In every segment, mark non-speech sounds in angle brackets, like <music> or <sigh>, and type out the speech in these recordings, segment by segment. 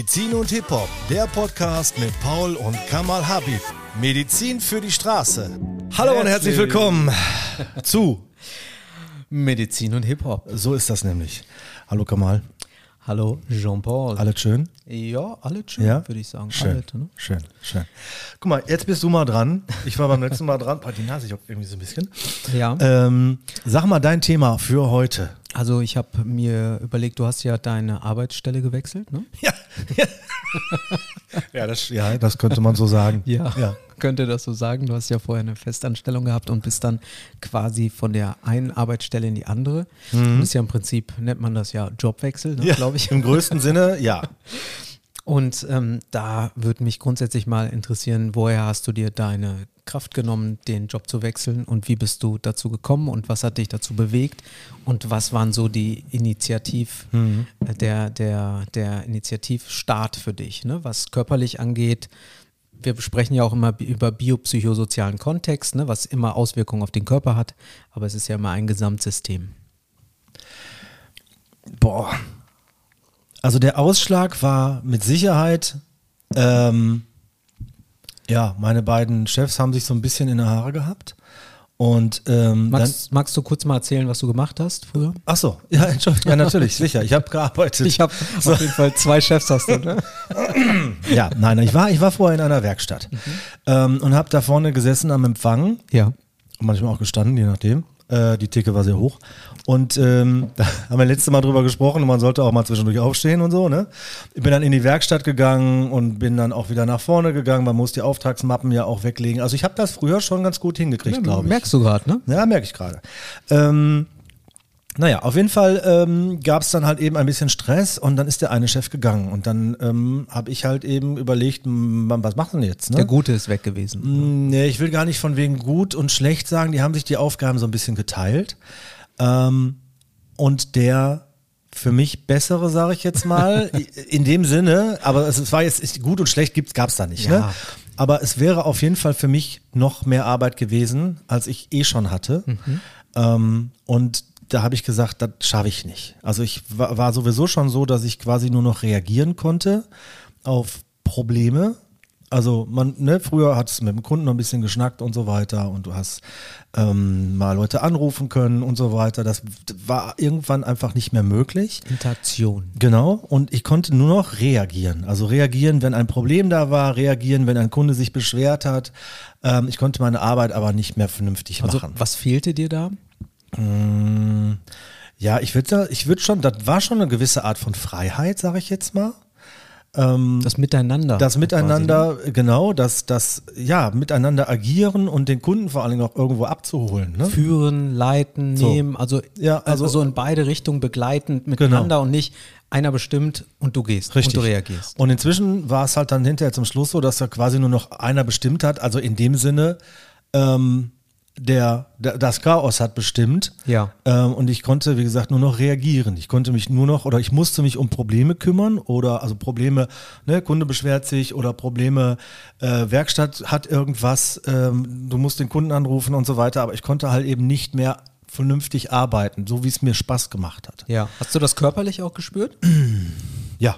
Medizin und Hip-Hop, der Podcast mit Paul und Kamal Habib. Medizin für die Straße. Hallo und herzlich willkommen zu Medizin und Hip-Hop. So ist das nämlich. Hallo Kamal. Hallo Jean-Paul. Alles schön? Ja, alles schön, Ja? würde ich sagen. Schön, Alles, ne? schön, schön. Guck mal, jetzt bist du mal dran. Ich war beim letzten Mal dran. Boah, Die Nase juckt irgendwie so ein bisschen. Ja, Ähm, sag mal dein Thema für heute. Also ich habe mir überlegt, du hast ja deine Arbeitsstelle gewechselt, ne? <laughs> Ja, ja. <laughs> ja, das, ja das könnte man so sagen. <laughs> ja. Könnte das so sagen? Du hast ja vorher eine Festanstellung gehabt und bist dann quasi von der einen Arbeitsstelle in die andere. Mhm. Das ist ja im Prinzip, nennt man das ja Jobwechsel, ne, Ja, glaube ich. Im größten Sinne, ja. Und ähm, da würde mich grundsätzlich mal interessieren, woher hast du dir deine Kraft genommen, den Job zu wechseln und wie bist du dazu gekommen und was hat dich dazu bewegt und was waren so die Initiativ, äh, der, der, der Initiativstart für dich, ne? was körperlich angeht. Wir sprechen ja auch immer über biopsychosozialen Kontext, ne? was immer Auswirkungen auf den Körper hat, aber es ist ja immer ein Gesamtsystem. Boah. Also der Ausschlag war mit Sicherheit, ähm, ja, meine beiden Chefs haben sich so ein bisschen in die Haare gehabt. Und ähm, dann, Magst, magst du kurz mal erzählen, was du gemacht hast früher? ach so, <laughs> ja, Entschuldigung, ja, natürlich, sicher. Ich habe gearbeitet. Ich habe auf jeden Fall zwei Chefs hast du, ne? <clears throat> ja, nein, ich war, ich war vorher in einer Werkstatt ähm, und habe da vorne gesessen am Empfang Ja. manchmal auch gestanden, je nachdem. Äh, die Theke war sehr hoch. Und ähm, <laughs> da haben wir letztes Mal drüber gesprochen und man sollte auch mal zwischendurch aufstehen und so, ne? Ich bin dann in die Werkstatt gegangen und bin dann auch wieder nach vorne gegangen. Man muss die Auftragsmappen ja auch weglegen. Also ich habe das früher schon ganz gut hingekriegt, glaube ich. Merkst du gerade, ne? Ja, merke ich gerade. Ähm, naja, auf jeden Fall ähm, gab es dann halt eben ein bisschen Stress und dann ist der eine Chef gegangen. Und dann ähm, habe ich halt eben überlegt, was machen wir jetzt? Ne? Der Gute ist weg gewesen. Nee, ich will gar nicht von wegen gut und schlecht sagen. Die haben sich die Aufgaben so ein bisschen geteilt. Ähm, und der für mich bessere, sage ich jetzt mal, <laughs> in dem Sinne, aber es, es war jetzt gut und schlecht gibt's gab's da nicht. Ne? Ja. Aber es wäre auf jeden Fall für mich noch mehr Arbeit gewesen, als ich eh schon hatte. Ähm, und da habe ich gesagt, das schaffe ich nicht. Also ich war, war sowieso schon so, dass ich quasi nur noch reagieren konnte auf Probleme. Also man, ne, früher hat es mit dem Kunden noch ein bisschen geschnackt und so weiter und du hast ähm, mal Leute anrufen können und so weiter. Das war irgendwann einfach nicht mehr möglich. Interaktion. Genau, und ich konnte nur noch reagieren. Also reagieren, wenn ein Problem da war, reagieren, wenn ein Kunde sich beschwert hat. Ähm, ich konnte meine Arbeit aber nicht mehr vernünftig Also machen. was fehlte dir da? Ja, ich würde ich würd schon, das war schon eine gewisse Art von Freiheit, sage ich jetzt mal. Das Miteinander. Das quasi, Miteinander, genau, das, das, ja, miteinander agieren und den Kunden vor allen Dingen auch irgendwo abzuholen. Ne? ne? Führen, leiten, So. nehmen, also, Ja, also- also, in beide Richtungen begleitend miteinander und nicht einer bestimmt und du gehst Richtig. und du reagierst. Und inzwischen war es halt dann hinterher zum Schluss so, dass da quasi nur noch einer bestimmt hat. Also in dem Sinne, ähm, der, der das Chaos hat bestimmt. Ja. Ähm, und ich konnte, wie gesagt, nur noch reagieren. Ich konnte mich nur noch oder ich musste mich um Probleme kümmern oder also Probleme, ne, Kunde beschwert sich oder Probleme, äh, Werkstatt hat irgendwas, ähm, du musst den Kunden anrufen und so weiter. Aber ich konnte halt eben nicht mehr vernünftig arbeiten, so wie es mir Spaß gemacht hat. Ja. Hast du das körperlich auch gespürt? Ja,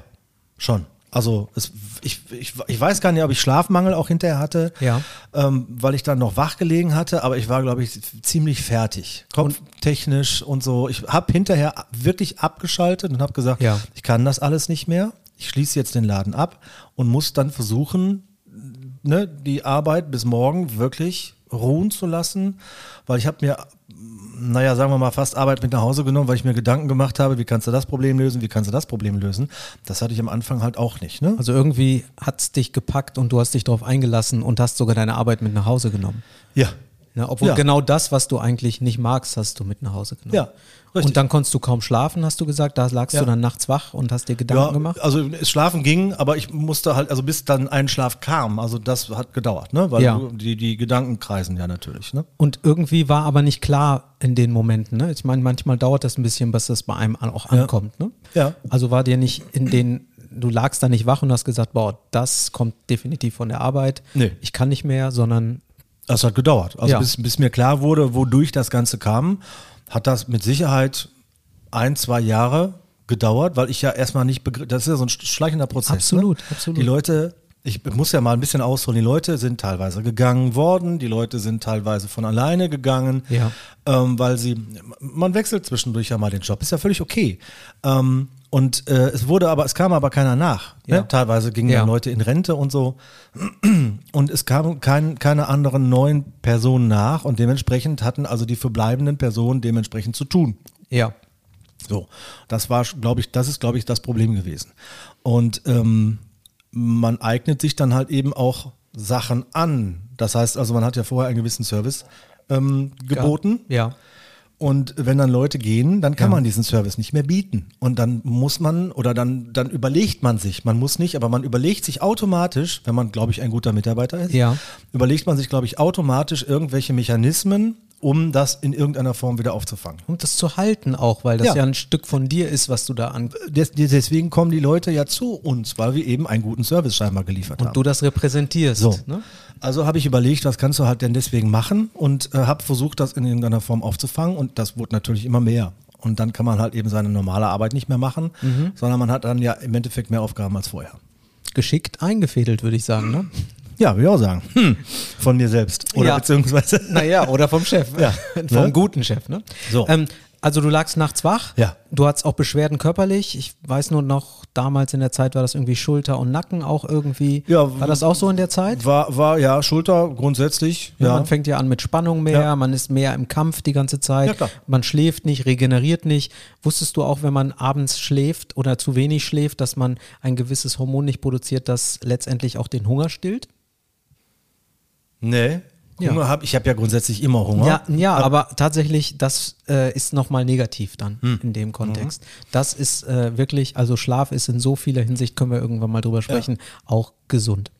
schon. Also es, ich, ich, ich weiß gar nicht, ob ich Schlafmangel auch hinterher hatte, Ja. ähm, weil ich dann noch wach gelegen hatte, aber ich war, glaube ich, ziemlich fertig. Kopftechnisch und so. Ich habe hinterher wirklich abgeschaltet und habe gesagt, Ja. ich kann das alles nicht mehr. Ich schließe jetzt den Laden ab und muss dann versuchen, ne, die Arbeit bis morgen wirklich ruhen zu lassen, weil ich habe mir naja, sagen wir mal, fast Arbeit mit nach Hause genommen, weil ich mir Gedanken gemacht habe, wie kannst du das Problem lösen, wie kannst du das Problem lösen. Das hatte ich am Anfang halt auch nicht. Ne? Also irgendwie hat es dich gepackt und du hast dich darauf eingelassen und hast sogar deine Arbeit mit nach Hause genommen. Ja. Ja, obwohl Ja. genau das, was du eigentlich nicht magst, hast du mit nach Hause genommen. Ja, richtig. Und dann konntest du kaum schlafen, hast du gesagt. Da lagst Ja. du dann nachts wach und hast dir Gedanken Ja, gemacht. also es schlafen ging, aber ich musste halt, also bis dann ein Schlaf kam, also das hat gedauert, ne? Weil Ja. die, die Gedanken kreisen ja natürlich, ne? Und irgendwie war aber nicht klar in den Momenten. Ne? Ich meine, manchmal dauert das ein bisschen, bis das bei einem auch ankommt. Ne? Ja. Also war dir nicht in den, du lagst da nicht wach und hast gesagt, boah, das kommt definitiv von der Arbeit. Nee. Ich kann nicht mehr, sondern Das hat gedauert. Also Ja. bis, bis mir klar wurde, wodurch das Ganze kam, hat das mit Sicherheit ein, zwei Jahre gedauert, weil ich ja erstmal nicht begriff, das ist ja so ein schleichender Prozess. Absolut, ne? absolut. Die Leute, ich muss ja mal ein bisschen ausholen, die Leute sind teilweise gegangen worden, die Leute sind teilweise von alleine gegangen, Ja. ähm, weil sie, man wechselt zwischendurch ja mal den Job, ist ja völlig okay. Ähm, und äh, es wurde aber, es kam aber keiner nach. Ja. Ne? Teilweise gingen Ja. dann Leute in Rente und so. Und es kamen kein, keine anderen neuen Personen nach und dementsprechend hatten also die verbleibenden Personen dementsprechend zu tun. Ja. So, das war, glaube ich, das ist, glaube ich, das Problem gewesen. Und ähm, man eignet sich dann halt eben auch Sachen an. Das heißt also, man hat ja vorher einen gewissen Service ähm, geboten. Ja. Und wenn dann Leute gehen, dann kann Ja. man diesen Service nicht mehr bieten. Und dann muss man oder dann, dann überlegt man sich, man muss nicht, aber man überlegt sich automatisch, wenn man, glaube ich, ein guter Mitarbeiter ist, Ja. überlegt man sich, glaube ich, automatisch irgendwelche Mechanismen, um das in irgendeiner Form wieder aufzufangen. Um das zu halten auch, weil das ja, Ja. ein Stück von dir ist, was du da an. Des, deswegen kommen die Leute ja zu uns, weil wir eben einen guten Service scheinbar geliefert Und haben. du das repräsentierst. So. Ne? Also habe ich überlegt, was kannst du halt denn deswegen machen und äh, habe versucht, das in irgendeiner Form aufzufangen und das wurde natürlich immer mehr. Und dann kann man halt eben seine normale Arbeit nicht mehr machen, Mhm. sondern man hat dann ja im Endeffekt mehr Aufgaben als vorher. Geschickt eingefädelt, würde ich sagen. Ne? Ja, würde ich auch sagen. Hm. Von mir selbst. Oder Ja. beziehungsweise. Naja, oder vom Chef. Ja. <laughs> Vom Ne? guten Chef. Ne? So. Ähm, also du lagst nachts wach. Ja. Du hattest auch Beschwerden körperlich. Ich weiß nur noch, damals in der Zeit war das irgendwie Schulter und Nacken auch irgendwie. Ja, war das auch so in der Zeit? War, war ja Schulter grundsätzlich. Ja. Ja. Man fängt ja an mit Spannung mehr, Ja. man ist mehr im Kampf die ganze Zeit, Ja, klar. man schläft nicht, regeneriert nicht. Wusstest du auch, wenn man abends schläft oder zu wenig schläft, dass man ein gewisses Hormon nicht produziert, das letztendlich auch den Hunger stillt? Nee. Ja. Hunger hab, ich habe ja grundsätzlich immer Hunger. Ja, ja, aber tatsächlich, das äh, ist nochmal negativ dann Hm. in dem Kontext. Das ist äh, wirklich, also Schlaf ist in so vieler Hinsicht, können wir irgendwann mal drüber sprechen, auch gesund.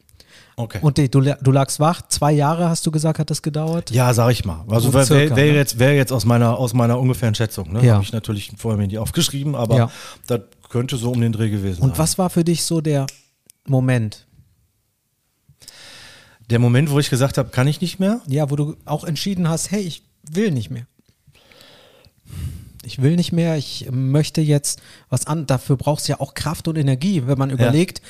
Okay. Und die, du, du lagst wach, zwei Jahre hast du gesagt, hat das gedauert? Ja, sag ich mal. Also So wäre wär, wär ne? jetzt, wär jetzt aus meiner, aus meiner ungefähren Schätzung. Ne? Ja. Habe ich natürlich vorher mir nie aufgeschrieben, aber Ja. das könnte so um den Dreh gewesen sein. Und was war für dich so der Moment, Der Moment, wo ich gesagt habe, kann ich nicht mehr? ja, wo du auch entschieden hast, hey, ich will nicht mehr. Ich will nicht mehr, ich möchte jetzt was an. Dafür brauchst du ja auch Kraft und Energie, wenn man überlegt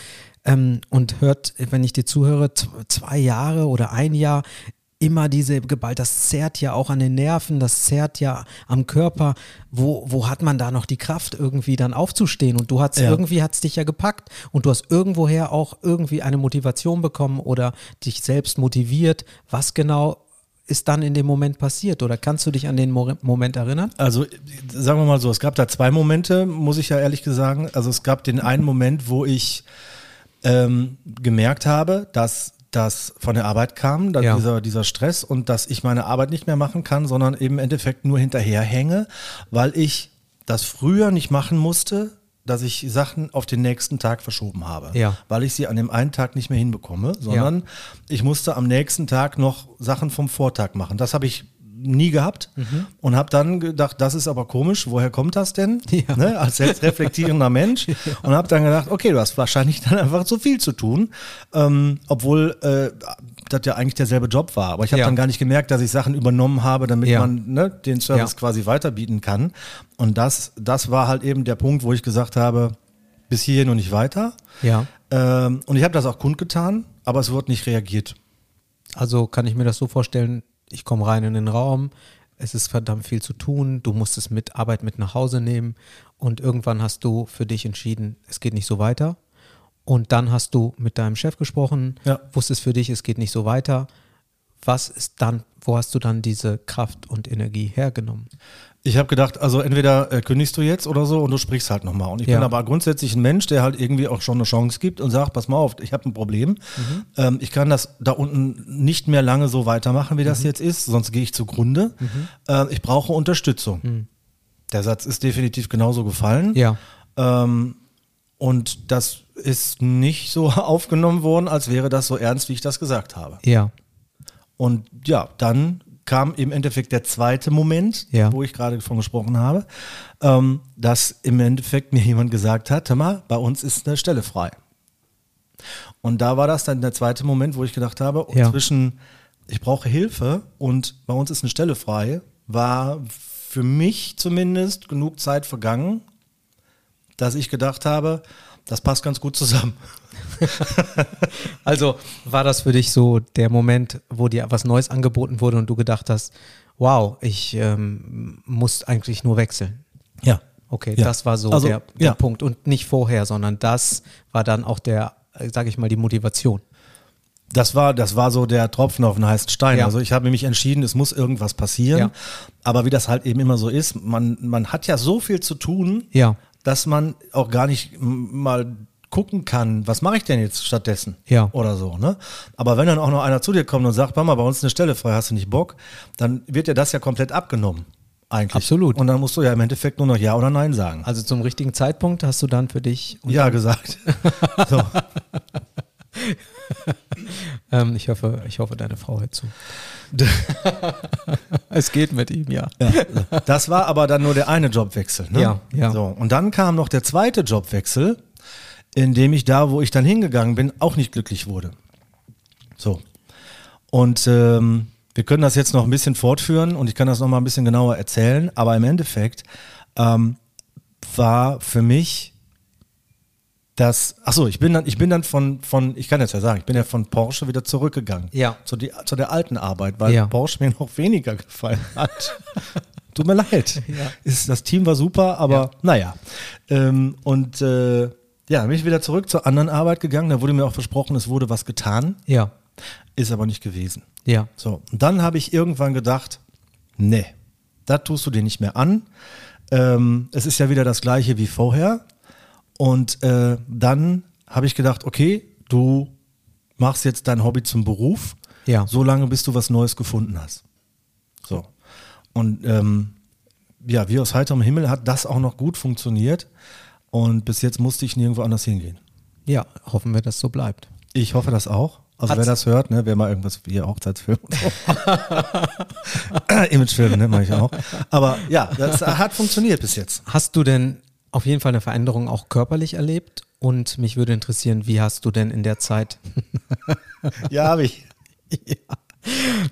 ähm, und hört, wenn ich dir zuhöre, zwei Jahre oder ein Jahr, immer diese Gewalt, das zerrt ja auch an den Nerven, das zerrt ja am Körper. Wo, wo hat man da noch die Kraft, irgendwie dann aufzustehen? Und du hast Ja. irgendwie hat's dich ja gepackt und du hast irgendwoher auch irgendwie eine Motivation bekommen oder dich selbst motiviert. Was genau ist dann in dem Moment passiert? Oder kannst du dich an den Mo Moment erinnern? Also sagen wir mal so, es gab da zwei Momente, muss ich ja ehrlich sagen. Also es gab den einen Moment, wo ich ähm, gemerkt habe, dass das von der Arbeit kam, dass Ja. dieser, dieser Stress und dass ich meine Arbeit nicht mehr machen kann, sondern eben im Endeffekt nur hinterherhänge, weil ich das früher nicht machen musste, dass ich Sachen auf den nächsten Tag verschoben habe, Ja. weil ich sie an dem einen Tag nicht mehr hinbekomme, sondern ich musste am nächsten Tag noch Sachen vom Vortag machen. Das habe ich nie gehabt und habe dann gedacht, das ist aber komisch, woher kommt das denn? Ja. Ne, als selbstreflektierender <laughs> Mensch und habe dann gedacht, okay, du hast wahrscheinlich dann einfach zu viel zu tun, ähm, obwohl äh, das ja eigentlich derselbe Job war. Aber ich habe Ja. dann gar nicht gemerkt, dass ich Sachen übernommen habe, damit Ja. man ne, den Service Ja. quasi weiterbieten kann. Und das, das war halt eben der Punkt, wo ich gesagt habe, bis hierhin und nicht weiter. Ja. Ähm, und ich habe das auch kundgetan, aber es wird nicht reagiert. Also kann ich mir das so vorstellen, ich komme rein in den Raum, es ist verdammt viel zu tun, du musst es mit Arbeit mit nach Hause nehmen und irgendwann hast du für dich entschieden, es geht nicht so weiter. Und dann hast du mit deinem Chef gesprochen, Ja. wusstest für dich, es geht nicht so weiter. Was ist dann, wo hast du dann diese Kraft und Energie hergenommen? Ich habe gedacht, also entweder äh, kündigst du jetzt oder so und du sprichst halt nochmal. Und ich Ja. bin aber grundsätzlich ein Mensch, der halt irgendwie auch schon eine Chance gibt und sagt, pass mal auf, ich habe ein Problem. Ähm, ich kann das da unten nicht mehr lange so weitermachen, wie das jetzt ist, sonst gehe ich zugrunde. Äh, ich brauche Unterstützung. Der Satz ist definitiv genauso gefallen. Ja. Ähm, und das ist nicht so <laughs> aufgenommen worden, als wäre das so ernst, wie ich das gesagt habe. Ja. Und ja, dann kam im Endeffekt der zweite Moment, Ja. wo ich gerade von gesprochen habe, ähm, dass im Endeffekt mir jemand gesagt hat, hör mal, bei uns ist eine Stelle frei. Und da war das dann der zweite Moment, wo ich gedacht habe, Ja. zwischen ich brauche Hilfe und bei uns ist eine Stelle frei, war für mich zumindest genug Zeit vergangen, dass ich gedacht habe, das passt ganz gut zusammen. <laughs> also war das für dich so der Moment, wo dir was Neues angeboten wurde und du gedacht hast, wow, ich ähm, muss eigentlich nur wechseln. Ja. Okay, Ja. das war so Also, der, der ja. Punkt und nicht vorher, sondern das war dann auch der, äh, sag ich mal, die Motivation. Das war, das war so der Tropfen auf den heißen Stein. Ja. Also ich habe mich entschieden, es muss irgendwas passieren. Ja. Aber wie das halt eben immer so ist, man, man hat ja so viel zu tun, Ja. Dass man auch gar nicht mal gucken kann, was mache ich denn jetzt stattdessen? Ja. Oder so, ne? Aber wenn dann auch noch einer zu dir kommt und sagt, Mama, bei uns ist eine Stelle frei, hast du nicht Bock? Dann wird dir das ja komplett abgenommen. Eigentlich. Absolut. Und dann musst du ja im Endeffekt nur noch Ja oder Nein sagen. Also zum richtigen Zeitpunkt hast du dann für dich ja gesagt. <laughs> so. <laughs> Ähm, ich, hoffe, ich hoffe, deine Frau hört zu. <laughs> es geht mit ihm, ja. Ja, das war aber dann nur der eine Jobwechsel. Ne? Ja, ja. So, und dann kam noch der zweite Jobwechsel, in dem ich da, wo ich dann hingegangen bin, auch nicht glücklich wurde. So. Und ähm, wir können das jetzt noch ein bisschen fortführen und ich kann das noch mal ein bisschen genauer erzählen, aber im Endeffekt ähm, war für mich das, ach so, ich bin dann, ich bin dann von, von, ich kann jetzt ja sagen, ich bin ja von Porsche wieder zurückgegangen. Ja. Zu, die, zu der alten Arbeit, weil Ja. Porsche mir noch weniger gefallen hat. <laughs> Tut mir leid. Ja. Ist, das Team war super, aber Ja. naja. Ähm, und äh, ja, bin ich wieder zurück zur anderen Arbeit gegangen. Da wurde mir auch versprochen, es wurde was getan. Ja, Ist aber nicht gewesen. ja. So, und dann habe ich irgendwann gedacht, nee, das tust du dir nicht mehr an. Ähm, es ist ja wieder das gleiche wie vorher. Und äh, dann habe ich gedacht, okay, du machst jetzt dein Hobby zum Beruf, Ja. so lange bis du was Neues gefunden hast. So. Und ähm, ja, wie aus heiterem Himmel hat das auch noch gut funktioniert. Und bis jetzt musste ich nirgendwo anders hingehen. Ja, hoffen wir, dass so bleibt. Ich hoffe das auch. Also Hat's- wer das hört, ne, wer mal irgendwas wie Hochzeitsfilm. <laughs> <laughs> Imagefilme ne, mache ich auch. Aber ja, das hat funktioniert bis jetzt. Hast du denn auf jeden Fall eine Veränderung auch körperlich erlebt? Und mich würde interessieren, wie hast du denn in der Zeit, <laughs> Ja, habe ich.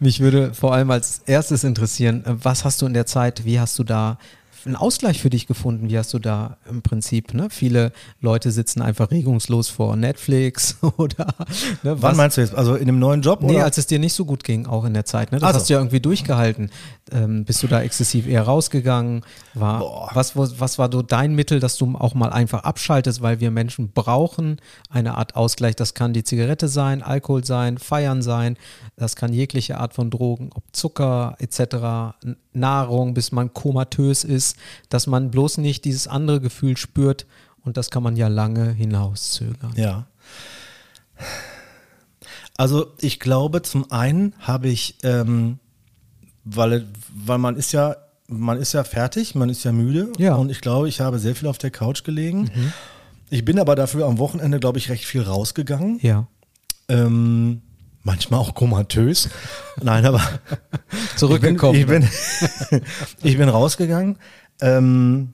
mich würde vor allem als erstes interessieren, was hast du in der Zeit, wie hast du da einen Ausgleich für dich gefunden? Wie hast du da im Prinzip, ne? Viele Leute sitzen einfach regungslos vor Netflix <laughs> oder ne, Wann was- meinst du jetzt? Also in dem neuen Job? Nee, oder? als es dir nicht so gut ging, auch in der Zeit. Ne? Das Ach so. hast du ja irgendwie durchgehalten. Ähm, bist du da exzessiv eher rausgegangen? War, Boah. was, was, war so dein Mittel, dass du auch mal einfach abschaltest, weil wir Menschen brauchen eine Art Ausgleich. Das kann die Zigarette sein, Alkohol sein, Feiern sein. Das kann jegliche Art von Drogen, ob Zucker etc., Nahrung, bis man komatös ist, dass man bloß nicht dieses andere Gefühl spürt. Und das kann man ja lange hinauszögern. Ja. Also ich glaube, zum einen habe ich, ähm, weil, weil man ist ja, man ist ja fertig, man ist ja müde. Ja. Und ich glaube, ich habe sehr viel auf der Couch gelegen. Ich bin aber dafür am Wochenende, glaube ich, recht viel rausgegangen. Ja. Ähm, manchmal auch komatös. Nein, aber <laughs> Zurückgekommen. Ich bin, ich bin, <laughs> ich bin rausgegangen. Ähm,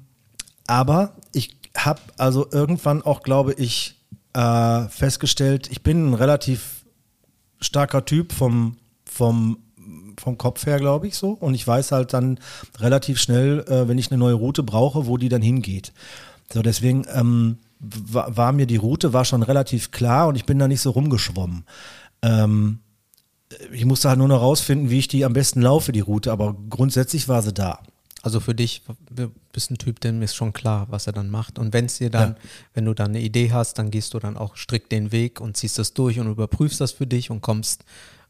aber ich habe also irgendwann auch, glaube ich, äh, festgestellt, ich bin ein relativ starker Typ vom, vom, vom Kopf her, glaube ich, so. Und ich weiß halt dann relativ schnell, äh, wenn ich eine neue Route brauche, wo die dann hingeht. So, deswegen ähm, war, war mir die Route war schon relativ klar und ich bin da nicht so rumgeschwommen. Ähm, ich musste halt nur noch rausfinden, wie ich die am besten laufe, die Route, aber grundsätzlich war sie da. Also für dich du bist ein Typ, dem ist schon klar, was er dann macht. Und wenn es dir dann, Ja. wenn du dann eine Idee hast, dann gehst du dann auch strikt den Weg und ziehst das durch und überprüfst das für dich und kommst,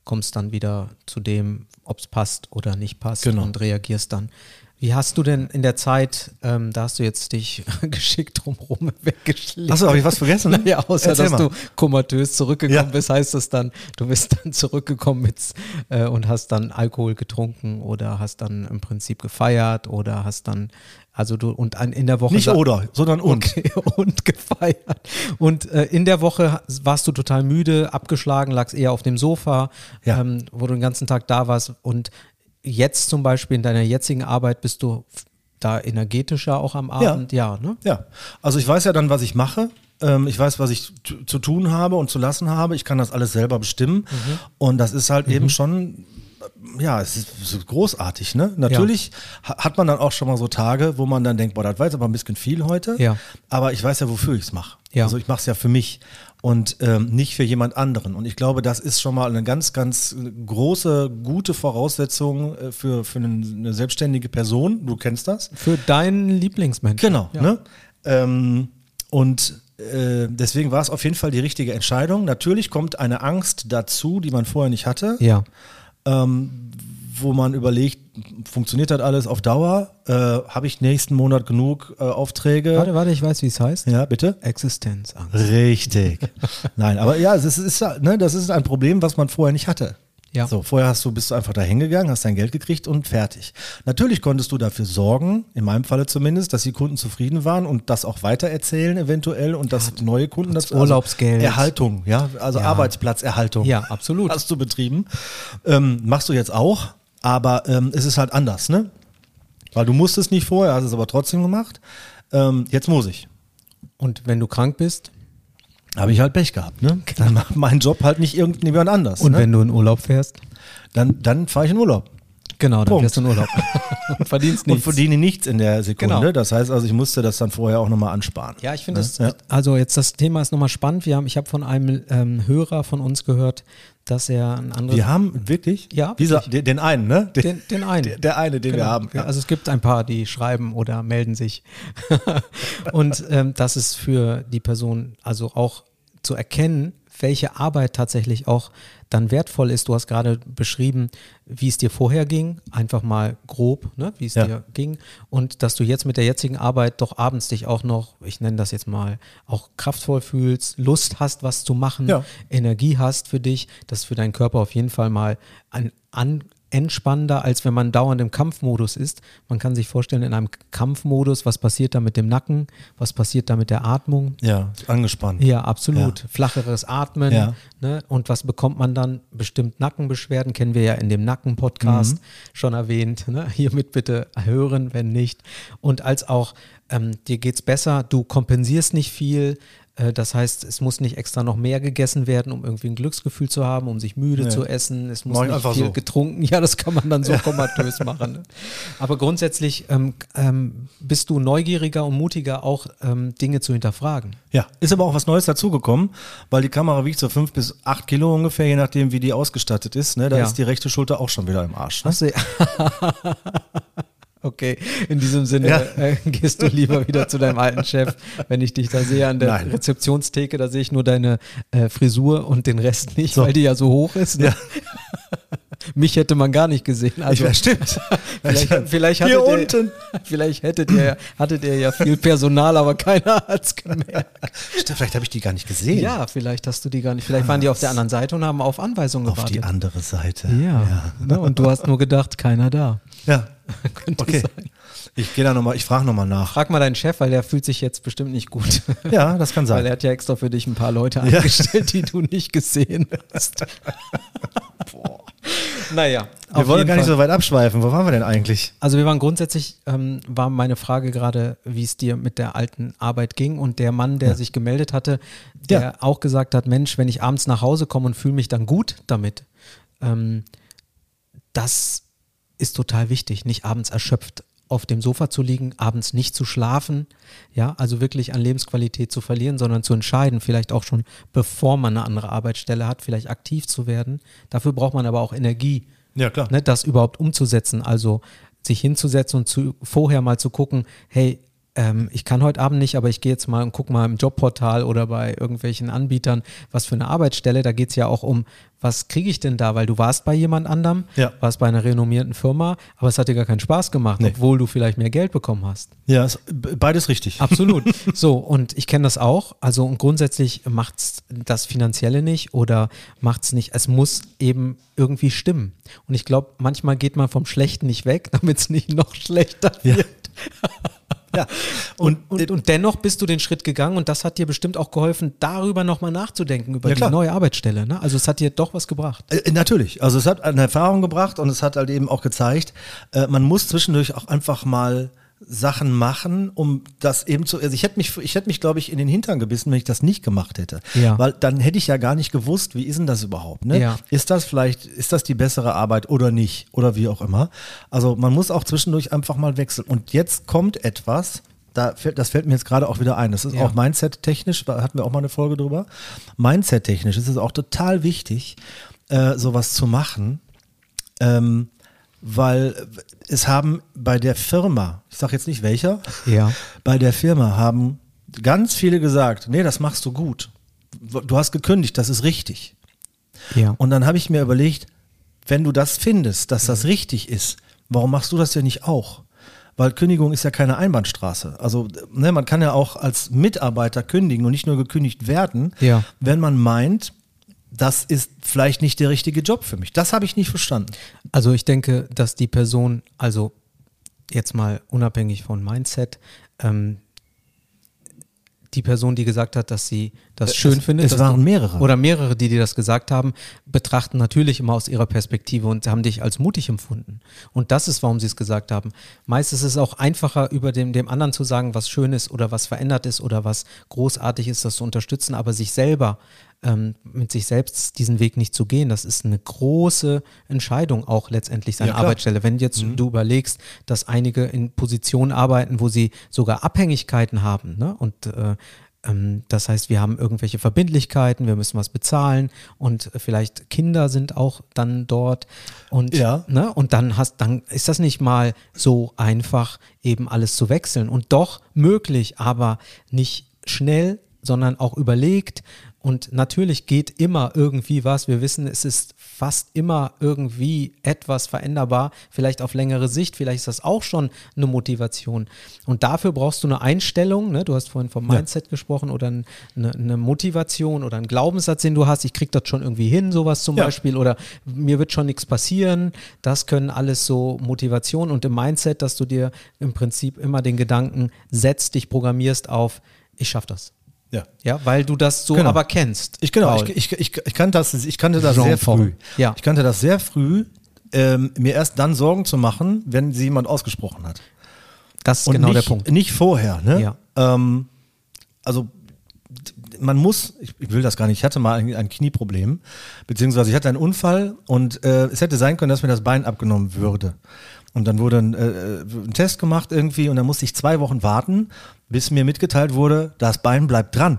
kommst dann wieder zu dem, ob es passt oder nicht passt Genau. und reagierst dann. Wie hast du denn in der Zeit, ähm, da hast du jetzt dich <laughs> geschickt drumherum <laughs> weggeschlichen. Achso, habe ich was vergessen? <laughs> Naja, außer Erzähl dass mal. du komatös zurückgekommen Ja. bist, heißt das dann, du bist dann zurückgekommen mit, äh, und hast dann Alkohol getrunken oder hast dann im Prinzip gefeiert oder hast dann, also du, und an, in der Woche. Nicht oder, sondern und. Okay, und gefeiert. Und äh, in der Woche warst du total müde, abgeschlagen, lagst eher auf dem Sofa, Ja. ähm, wo du den ganzen Tag da warst. Und jetzt zum Beispiel in deiner jetzigen Arbeit bist du da energetischer auch am Ja. Abend, ja, ne? Ja, also ich weiß ja dann, was ich mache. Ähm, ich weiß, was ich zu tun habe und zu lassen habe. Ich kann das alles selber bestimmen. Und das ist halt eben schon ja, es ist großartig, ne? Natürlich ha- hat man dann auch schon mal so Tage, wo man dann denkt, boah, das war jetzt aber ein bisschen viel heute. Ja. Aber ich weiß ja, wofür ich es mache. Ja. Also ich mache es ja für mich und ähm, nicht für jemand anderen. Und ich glaube, das ist schon mal eine ganz, ganz große, gute Voraussetzung äh, für, für eine, eine selbstständige Person. Du kennst das. Für deinen Lieblingsmensch. Genau. Ja. Ne? Ähm, und äh, deswegen war es auf jeden Fall die richtige Entscheidung. Natürlich kommt eine Angst dazu, die man vorher nicht hatte, Ja. ähm, wo man überlegt, funktioniert das alles auf Dauer? Äh, Habe ich nächsten Monat genug äh, Aufträge? Warte, warte, ich weiß, wie es heißt. Ja, bitte? Existenzangst. Richtig. <laughs> Nein, aber ja, es ist, ne, das ist ein Problem, was man vorher nicht hatte. Ja. So, vorher hast du, bist du einfach da hingegangen, hast dein Geld gekriegt und fertig. Natürlich konntest du dafür sorgen, in meinem Falle zumindest, dass die Kunden zufrieden waren und das auch weitererzählen eventuell und dass neue Kunden das Urlaubsgeld. Erhaltung, ja, also Ja. Arbeitsplatzerhaltung. Ja, absolut. Hast du betrieben. Ähm, machst du jetzt auch, aber ähm, es ist halt anders, ne? Weil du musstest nicht vorher, hast es aber trotzdem gemacht. Ähm, jetzt muss ich. Und wenn du krank bist Habe ich halt Pech gehabt, ne? Dann macht mein Job halt nicht irgendjemand anders. und ne? wenn du in Urlaub fährst, dann, dann fahre ich in Urlaub. genau, dann Punkt. fährst du in Urlaub. <laughs> und verdienst Und nichts. verdiene nichts in der Sekunde. Genau. Das heißt also, ich musste das dann vorher auch nochmal ansparen. Ja, ich finde Ne? es, Ja. also jetzt das Thema ist nochmal spannend. Wir haben, ich habe von einem ähm, Hörer von uns gehört, dass er ein anderes. Wir haben wirklich? Ja, Dieser, den, den einen, ne? Den, den, den einen. der, der eine, den wir Genau. haben. Ja, Also es gibt ein paar, die schreiben oder melden sich. <laughs> und ähm, das ist für die Person also auch zu erkennen, welche Arbeit tatsächlich auch dann wertvoll ist. Du hast gerade beschrieben, wie es dir vorher ging, einfach mal grob, ne, wie es Ja. dir ging. Und dass du jetzt mit der jetzigen Arbeit doch abends dich auch noch, ich nenne das jetzt mal, auch kraftvoll fühlst, Lust hast, was zu machen, Ja. Energie hast für dich, das ist für deinen Körper auf jeden Fall mal ein an entspannender, als wenn man dauernd im Kampfmodus ist. Man kann sich vorstellen, in einem Kampfmodus, was passiert da mit dem Nacken, was passiert da mit der Atmung. Ja, angespannt. Ja, absolut. Flacheres Atmen. Ja. Ne? Und was bekommt man dann? Bestimmt Nackenbeschwerden, kennen wir ja in dem Nacken-Podcast Mhm. schon erwähnt. Ne? Hiermit bitte hören, wenn nicht. Und als auch, ähm, dir geht's besser, du kompensierst nicht viel. Äh, Das heißt, es muss nicht extra noch mehr gegessen werden, um irgendwie ein Glücksgefühl zu haben, um sich müde Nee. zu essen. Es muss Mach ich nicht viel so. getrunken. Ja, das kann man dann so <laughs> komatös machen. Ne? Aber grundsätzlich ähm, ähm, bist du neugieriger und mutiger, auch ähm, Dinge zu hinterfragen. Ja, ist aber auch was Neues dazugekommen, weil die Kamera wiegt so fünf bis acht Kilo ungefähr, je nachdem, wie die ausgestattet ist. Ne? Da Ja. ist die rechte Schulter auch schon wieder im Arsch. Ne? Ach <laughs> Okay, in diesem Sinne Ja. äh, gehst du lieber wieder zu deinem alten Chef. Wenn ich dich da sehe an der Nein. Rezeptionstheke, da sehe ich nur deine äh, Frisur und den Rest nicht, So. weil die ja so hoch ist. Ne? Ja. <laughs> Mich hätte man gar nicht gesehen. Also, ja, stimmt. <laughs> vielleicht, vielleicht, Hier hattet ihr, unten. <laughs> vielleicht hättet ihr, hattet ihr ja viel Personal, aber keiner hat es gemerkt. Stimmt, Vielleicht habe ich die gar nicht gesehen. Ja, vielleicht hast du die gar nicht. Vielleicht waren die auf der anderen Seite und haben auf Anweisungen Auf die gewartet. andere Seite. ja, Ne? und du hast nur gedacht, keiner da. Ja. <laughs> Könnte Okay. sein. Ich gehe da nochmal, ich frage nochmal nach. Frag mal deinen Chef, weil der fühlt sich jetzt bestimmt nicht gut. <laughs> Ja, das kann Weil sein. er hat ja extra für dich ein paar Leute Ja. eingestellt, die du nicht gesehen hast. <laughs> Naja, Wir wollen gar nicht so weit abschweifen. Wo waren wir denn eigentlich? Also wir waren grundsätzlich, ähm, war meine Frage gerade, wie es dir mit der alten Arbeit ging und der Mann, der sich gemeldet hatte, der Ja. auch gesagt hat, Mensch, wenn ich abends nach Hause komme und fühle mich dann gut damit, ähm, das ist total wichtig, nicht abends erschöpft auf dem Sofa zu liegen, abends nicht zu schlafen, ja, also wirklich an Lebensqualität zu verlieren, sondern zu entscheiden, vielleicht auch schon bevor man eine andere Arbeitsstelle hat, vielleicht aktiv zu werden. Dafür braucht man aber auch Energie, Ja, klar. ne, das überhaupt umzusetzen. Also sich hinzusetzen und zu, vorher mal zu gucken, hey, ähm, ich kann heute Abend nicht, aber ich gehe jetzt mal und gucke mal im Jobportal oder bei irgendwelchen Anbietern, was für eine Arbeitsstelle. Da geht es ja auch um, was kriege ich denn da? Weil du warst bei jemand anderem, Ja. warst bei einer renommierten Firma, aber es hat dir gar keinen Spaß gemacht, Nee. obwohl du vielleicht mehr Geld bekommen hast. Ja, ist beides richtig. Absolut. <laughs> so, und ich kenne das auch. Also und grundsätzlich macht es das Finanzielle nicht oder macht es nicht. Es muss eben irgendwie stimmen. Und ich glaube, manchmal geht man vom Schlechten nicht weg, <laughs> damit es nicht noch schlechter wird. Ja. <laughs> <laughs> Und, Und, und, und dennoch bist du den Schritt gegangen und das hat dir bestimmt auch geholfen, darüber nochmal nachzudenken, über Ja, die klar. neue Arbeitsstelle. Ne? Also es hat dir doch was gebracht. Äh, natürlich. Also es hat eine Erfahrung gebracht und es hat halt eben auch gezeigt, äh, man muss zwischendurch auch einfach mal Sachen machen, um das eben zu. Also ich hätte mich, ich hätte mich, glaube ich, in den Hintern gebissen, wenn ich das nicht gemacht hätte. Ja. Weil dann hätte ich ja gar nicht gewusst, wie ist denn das überhaupt? Ne? Ja. Ist das vielleicht, ist das die bessere Arbeit oder nicht? Oder wie auch immer. Also man muss auch zwischendurch einfach mal wechseln. Und jetzt kommt etwas, da fällt, das fällt mir jetzt gerade auch wieder ein. Das ist Ja. auch Mindset-technisch, da hatten wir auch mal eine Folge drüber. Mindset-technisch ist es auch total wichtig, äh, sowas zu machen. Ähm, weil es haben bei der Firma, ich sage jetzt nicht welcher, Ja. <laughs> bei der Firma haben ganz viele gesagt, nee, das machst du gut. Du hast gekündigt, das ist richtig. Ja. Und dann habe ich mir überlegt, wenn du das findest, dass das richtig ist, warum machst du das denn nicht auch? Weil Kündigung ist ja keine Einbahnstraße. Also ne, man kann ja auch als Mitarbeiter kündigen und nicht nur gekündigt werden, Ja. wenn man meint, das ist vielleicht nicht der richtige Job für mich. Das habe ich nicht verstanden. Also ich denke, dass die Person, also jetzt mal unabhängig von Mindset, ähm, die Person, die gesagt hat, dass sie das schön es, findet. Es waren mehrere. Oder mehrere, die dir das gesagt haben, betrachten natürlich immer aus ihrer Perspektive und haben dich als mutig empfunden. Und das ist, warum sie es gesagt haben. Meist ist es auch einfacher, über dem, dem anderen zu sagen, was schön ist oder was verändert ist oder was großartig ist, das zu unterstützen, aber sich selber ähm, mit sich selbst diesen Weg nicht zu gehen, das ist eine große Entscheidung, auch letztendlich seine Ja. Arbeitsstelle. Wenn jetzt du überlegst, dass einige in Positionen arbeiten, wo sie sogar Abhängigkeiten haben, ne? und äh, ähm, das heißt, wir haben irgendwelche Verbindlichkeiten, wir müssen was bezahlen und vielleicht Kinder sind auch dann dort und Ja. ne, und dann hast dann ist das nicht mal so einfach eben alles zu wechseln und doch möglich, aber nicht schnell, sondern auch überlegt und natürlich geht immer irgendwie was. Wir wissen, es ist fast immer irgendwie etwas veränderbar, vielleicht auf längere Sicht, vielleicht ist das auch schon eine Motivation. Und dafür brauchst du eine Einstellung, ne? du hast vorhin vom Ja. Mindset gesprochen oder ein- eine, eine Motivation oder einen Glaubenssatz, den du hast, ich krieg das schon irgendwie hin, sowas zum Ja. Beispiel, oder mir wird schon nichts passieren. Das können alles so Motivationen und im Mindset, dass du dir im Prinzip immer den Gedanken setzt, dich programmierst auf, ich schaff das. Ja. Ja, weil du das so Genau. aber kennst. Ich, genau, Paul. ich, ich, ich, ich kannte das, ich kannte das sehr früh. Ja. Ich kannte das sehr früh, ähm, mir erst dann Sorgen zu machen, wenn sie jemand ausgesprochen hat. das ist Und genau nicht, der Punkt. Nicht vorher, ne? Ja. Ähm, also man muss, ich, ich will das gar nicht, ich hatte mal ein, ein Knieproblem, beziehungsweise ich hatte einen Unfall und äh, es hätte sein können, dass mir das Bein abgenommen würde. Und dann wurde ein, äh, ein Test gemacht irgendwie und dann musste ich zwei Wochen warten, bis mir mitgeteilt wurde, das Bein bleibt dran.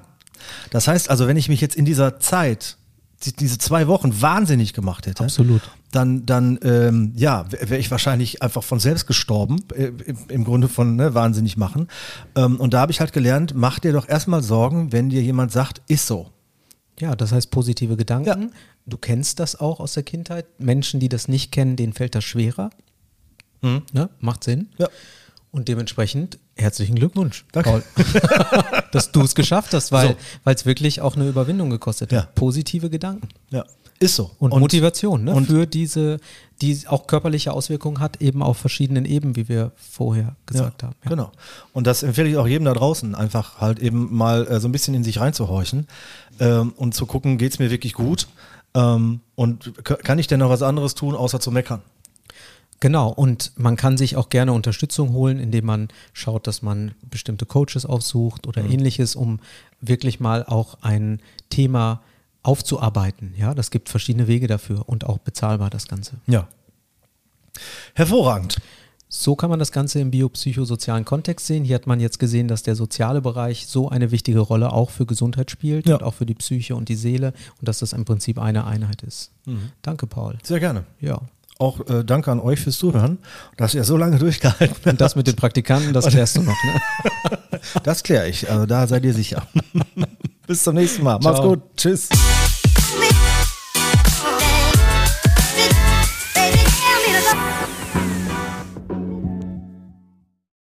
Das heißt also, wenn ich mich jetzt in dieser Zeit, die- diese zwei Wochen wahnsinnig gemacht hätte, Absolut. dann, dann ähm, ja, wäre ich wahrscheinlich einfach von selbst gestorben, äh, im, im Grunde von ne, wahnsinnig machen. Ähm, und da habe ich halt gelernt, mach dir doch erstmal Sorgen, wenn dir jemand sagt, ist so. Ja, das heißt positive Gedanken. Ja. Du kennst das auch aus der Kindheit. Menschen, die das nicht kennen, denen fällt das schwerer. Ne? Macht Sinn. Ja. Und dementsprechend herzlichen Glückwunsch, Danke. Paul, <laughs> dass du es geschafft hast, weil So. es wirklich auch eine Überwindung gekostet Ja. hat. Positive Gedanken Ja, ist so. und, Motivation ne? und- für diese, die auch körperliche Auswirkungen hat, eben auf verschiedenen Ebenen, wie wir vorher gesagt ja, haben. Ja. Genau. Und das empfehle ich auch jedem da draußen, einfach halt eben mal äh, so ein bisschen in sich reinzuhorchen ähm, und zu gucken, geht es mir wirklich gut? Ähm, und kann ich denn noch was anderes tun, außer zu meckern? Genau, und man kann sich auch gerne Unterstützung holen, indem man schaut, dass man bestimmte Coaches aufsucht oder ähnliches, um wirklich mal auch ein Thema aufzuarbeiten. Ja, das gibt verschiedene Wege dafür und auch bezahlbar das Ganze. Ja. Hervorragend. So kann man das Ganze im biopsychosozialen Kontext sehen. Hier hat man jetzt gesehen, dass der soziale Bereich so eine wichtige Rolle auch für Gesundheit spielt Ja. und auch für die Psyche und die Seele und dass das im Prinzip eine Einheit ist. Danke, Paul. Sehr gerne. Ja. Auch äh, danke an euch fürs Zuhören, dass ihr so lange <laughs> durchgehalten habt. Und das mit den Praktikanten, das klärst du noch, ne? <laughs> Das kläre ich. Also da seid ihr sicher. <laughs> Bis zum nächsten Mal. Macht's Ciao. gut. Tschüss.